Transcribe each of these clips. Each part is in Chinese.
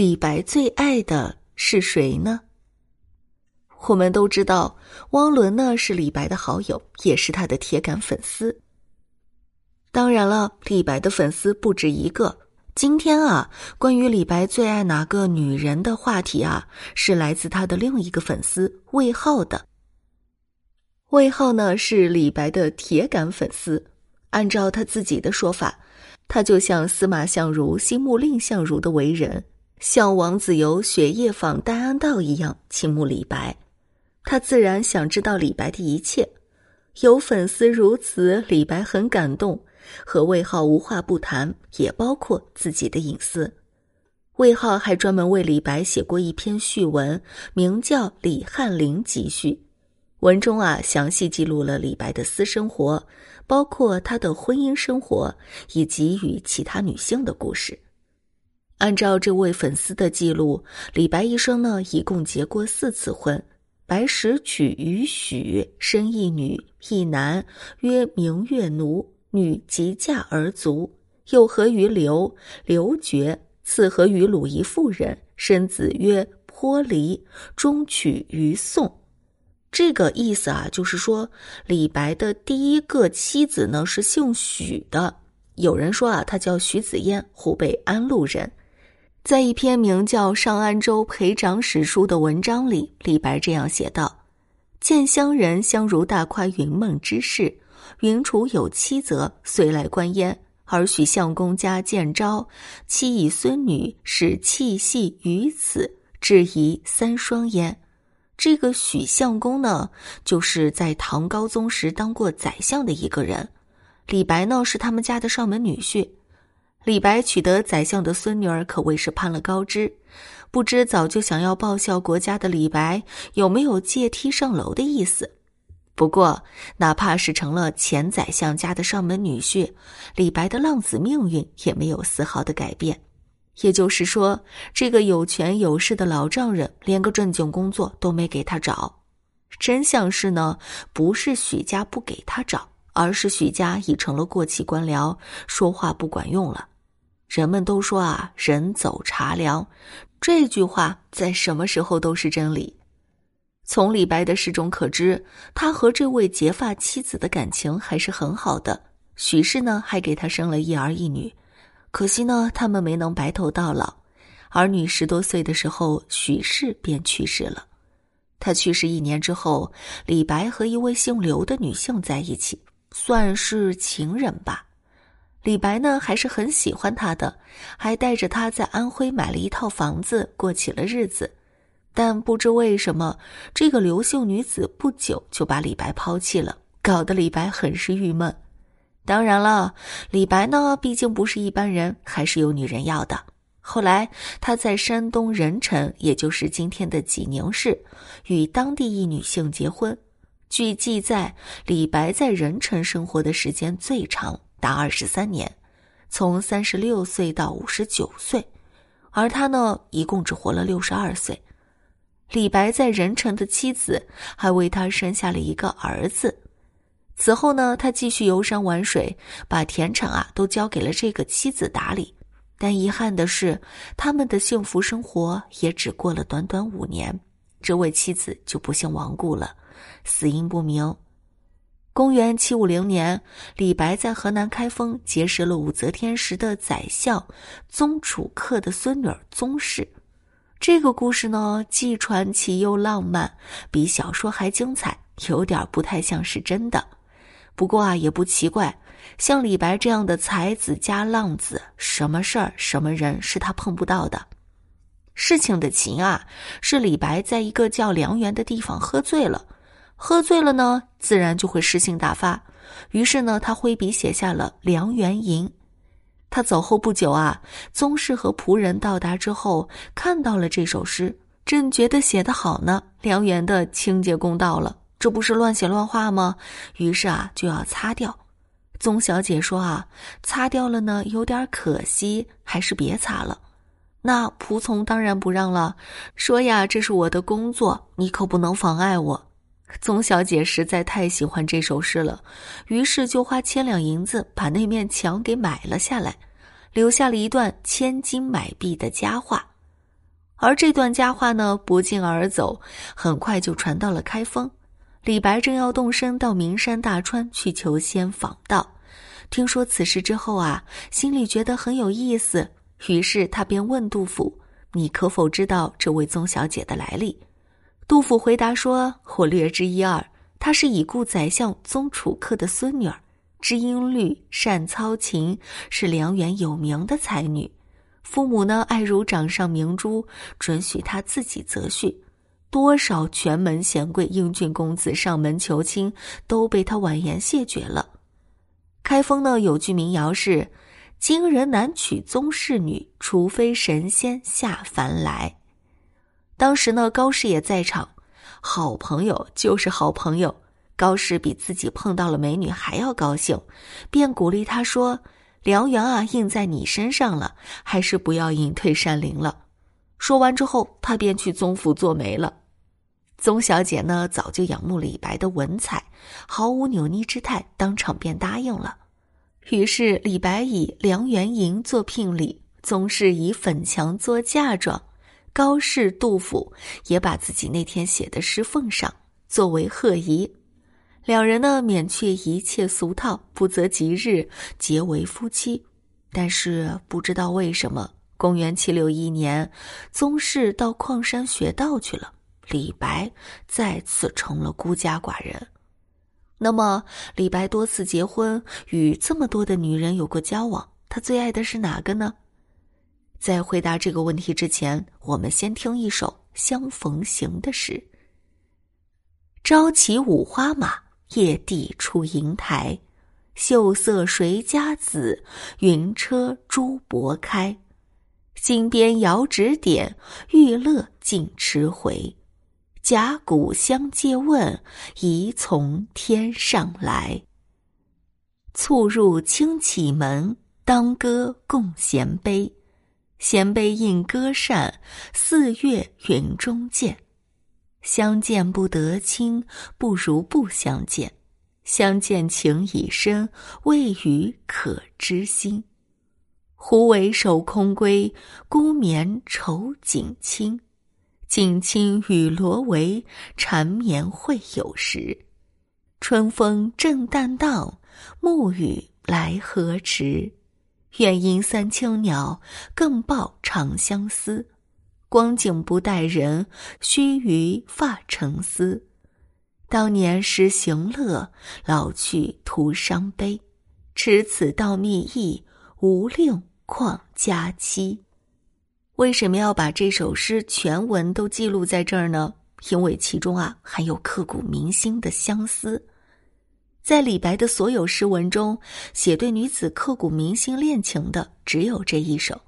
李白最爱的是谁呢？我们都知道，汪伦呢是李白的好友，也是他的铁杆粉丝。当然了，李白的粉丝不止一个。今天啊，关于李白最爱哪个女人的话题啊，是来自他的另一个粉丝魏浩的。魏浩呢是李白的铁杆粉丝，按照他自己的说法，他就像司马相如心目蔺相如的为人，像王子猷雪夜访戴安道一样倾慕李白。他自然想知道李白的一切。有粉丝如此，李白很感动，和魏浩无话不谈，也包括自己的隐私。魏浩还专门为李白写过一篇序文，名叫《李翰林集序》。文中啊，详细记录了李白的私生活，包括他的婚姻生活以及与其他女性的故事。按照这位粉丝的记录，李白一生呢，一共结过四次婚。白石娶于许，生一女一男，曰明月奴。女即嫁而卒。又合于刘，刘绝，次合于鲁仪妇人，生子曰颇离，终娶于宋。这个意思啊，就是说李白的第一个妻子呢是姓许的。有人说啊，他叫许子嫣，湖北安陆人。在一篇名叫《上安州裴长史书》的文章里，李白这样写道：“见乡人相如大夸云梦之事，云楚有妻则，遂来观焉。而许相公家见招，妻以孙女，使气系于此，至疑三双焉。”这个许相公呢，就是在唐高宗时当过宰相的一个人。李白呢，是他们家的上门女婿。李白取得宰相的孙女儿，可谓是攀了高枝。不知早就想要报效国家的李白，有没有借梯上楼的意思？不过，哪怕是成了前宰相家的上门女婿，李白的浪子命运也没有丝毫的改变。也就是说，这个有权有势的老丈人连个正经工作都没给他找。真相是呢，不是许家不给他找，而是许家已成了过气官僚，说话不管用了。人们都说啊，“人走茶凉”，这句话在什么时候都是真理。从李白的诗中可知，他和这位结发妻子的感情还是很好的。许氏呢，还给他生了一儿一女。可惜呢，他们没能白头到老。儿女十多岁的时候，许氏便去世了。他去世一年之后，李白和一位姓刘的女性在一起，算是情人吧。李白呢，还是很喜欢她的，还带着她在安徽买了一套房子，过起了日子。但不知为什么，这个刘姓女子不久就把李白抛弃了，搞得李白很是郁闷。当然了，李白呢，毕竟不是一般人，还是有女人要的。后来他在山东任城，也就是今天的济宁市，与当地一女性结婚。据记载，李白在任城生活的时间最长，达二十三年，从三十六岁到五十九岁，而他呢，一共只活了六十二岁。李白在任城的妻子还为他生下了一个儿子。此后呢，他继续游山玩水，把田产啊都交给了这个妻子打理。但遗憾的是，他们的幸福生活也只过了短短五年，这位妻子就不幸亡故了，死因不明。公元七五零年，李白在河南开封结识了武则天时的宰相宗楚客的孙女宗氏。这个故事呢，既传奇又浪漫，比小说还精彩，有点不太像是真的。不过啊，也不奇怪，像李白这样的才子加浪子，什么事儿、什么人是他碰不到的。事情的情啊，是李白在一个叫梁园的地方喝醉了，喝醉了呢，自然就会诗性大发。于是呢，他挥笔写下了《梁园吟》。他走后不久啊，宗室和仆人到达之后，看到了这首诗，正觉得写得好呢，梁园的清洁工到了。这不是乱写乱画吗？于是啊，就要擦掉。宗小姐说啊，擦掉了呢，有点可惜，还是别擦了。那仆从当然不让了，说呀，这是我的工作，你可不能妨碍我。宗小姐实在太喜欢这首诗了，于是就花千两银子把那面墙给买了下来，留下了一段千金买璧的佳话。而这段佳话呢，不胫而走，很快就传到了开封。李白正要动身到名山大川去求仙访道，听说此事之后啊，心里觉得很有意思，于是他便问杜甫：“你可否知道这位宗小姐的来历？”杜甫回答说：“我略知一二，她是已故宰相宗楚客的孙女儿，知音律，善操琴，是梁园有名的才女。父母呢爱如掌上明珠，准许她自己择婿。”多少权门贤贵、英俊公子上门求亲，都被他婉言谢绝了。开封呢有句民谣是：“今人难娶宗室女，除非神仙下凡来。”当时呢高适也在场，好朋友就是好朋友。高适比自己碰到了美女还要高兴，便鼓励他说：“良缘啊，印在你身上了，还是不要隐退山林了。”说完之后，他便去宗府做媒了。宗小姐呢，早就仰慕李白的文采，毫无扭捏之态，当场便答应了。于是李白以梁元银做聘礼，宗室以粉墙做嫁妆，高适、杜甫也把自己那天写的诗奉上，作为贺仪。两人呢，免却一切俗套，不择吉日结为夫妻。但是不知道为什么，公元七六一年，宗室到矿山学道去了。李白再次成了孤家寡人。那么，李白多次结婚，与这么多的女人有过交往，他最爱的是哪个呢？在回答这个问题之前，我们先听一首《相逢行》的诗：“朝起五花马，夜递出银台。秀色谁家子？云车朱柏开。金鞭遥指点，玉勒尽驰回。”甲骨相借问，疑从天上来。促入清启门，当歌共衔杯。衔杯应歌扇，四月云中见。相见不得亲，不如不相见。相见情已深，未与可知心。胡为守空闺，孤眠愁景清。锦衾与罗帷，缠绵会有时。春风正淡荡，暮雨来何迟？愿因三秋鸟，更报长相思。光景不待人，须臾发成丝。当年识行乐，老去徒伤悲。持此道密意，无令况佳期。为什么要把这首诗全文都记录在这儿呢？因为其中啊含有刻骨铭心的相思。在李白的所有诗文中，写对女子刻骨铭心恋情的只有这一首。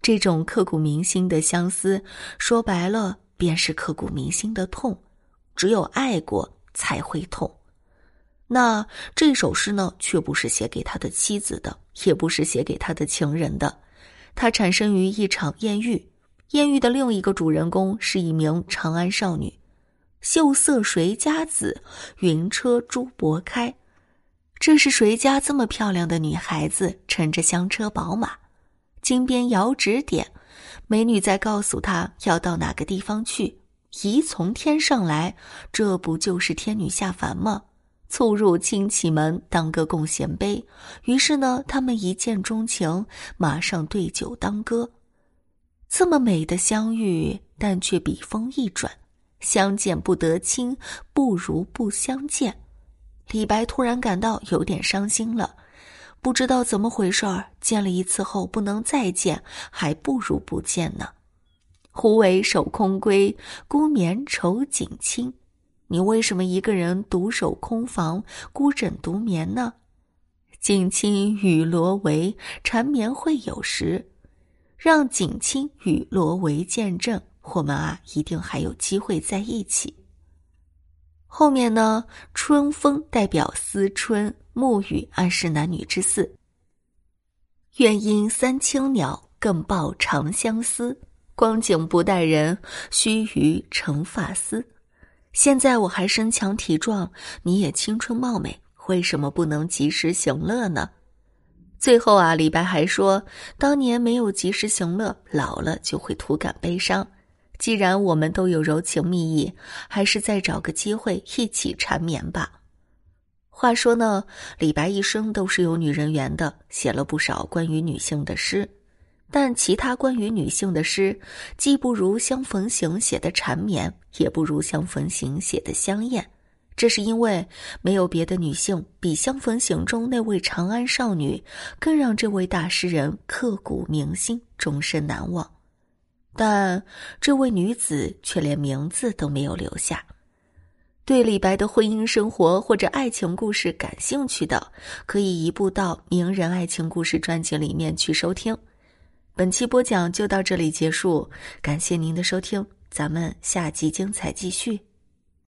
这种刻骨铭心的相思，说白了便是刻骨铭心的痛。只有爱过才会痛。那这首诗呢，却不是写给他的妻子的，也不是写给他的情人的。它产生于一场艳遇，艳遇的另一个主人公是一名长安少女，秀色谁家子，云车朱柏开。这是谁家这么漂亮的女孩子乘着香车宝马，金鞭遥指点，美女在告诉他要到哪个地方去，疑从天上来，这不就是天女下凡吗？促入清启门，当歌共衔杯。于是呢，他们一见钟情，马上对酒当歌。这么美的相遇，但却笔锋一转，相见不得亲，不如不相见。李白突然感到有点伤心了，不知道怎么回事儿。见了一次后不能再见，还不如不见呢。胡为守空闺，孤眠愁景清。你为什么一个人独守空房，孤枕独眠呢？景清与罗帷，缠绵会有时。让景清与罗帷见证，我们啊，一定还有机会在一起。后面呢？春风代表思春，暮雨暗示男女之事。愿因三青鸟，更报长相思。光景不待人，须臾成发丝。现在我还身强体壮，你也青春貌美，为什么不能及时行乐呢？最后啊，李白还说，当年没有及时行乐，老了就会徒感悲伤。既然我们都有柔情蜜意，还是再找个机会一起缠绵吧。话说呢，李白一生都是有女人缘的，写了不少关于女性的诗。但其他关于女性的诗，既不如相逢行写的缠绵，也不如相逢行写的香艳。这是因为没有别的女性比相逢行中那位长安少女更让这位大诗人刻骨铭心、终身难忘。但这位女子却连名字都没有留下。对李白的婚姻生活或者爱情故事感兴趣的，可以移步到《名人爱情故事》专辑里面去收听。本期播讲就到这里结束，感谢您的收听，咱们下集精彩继续。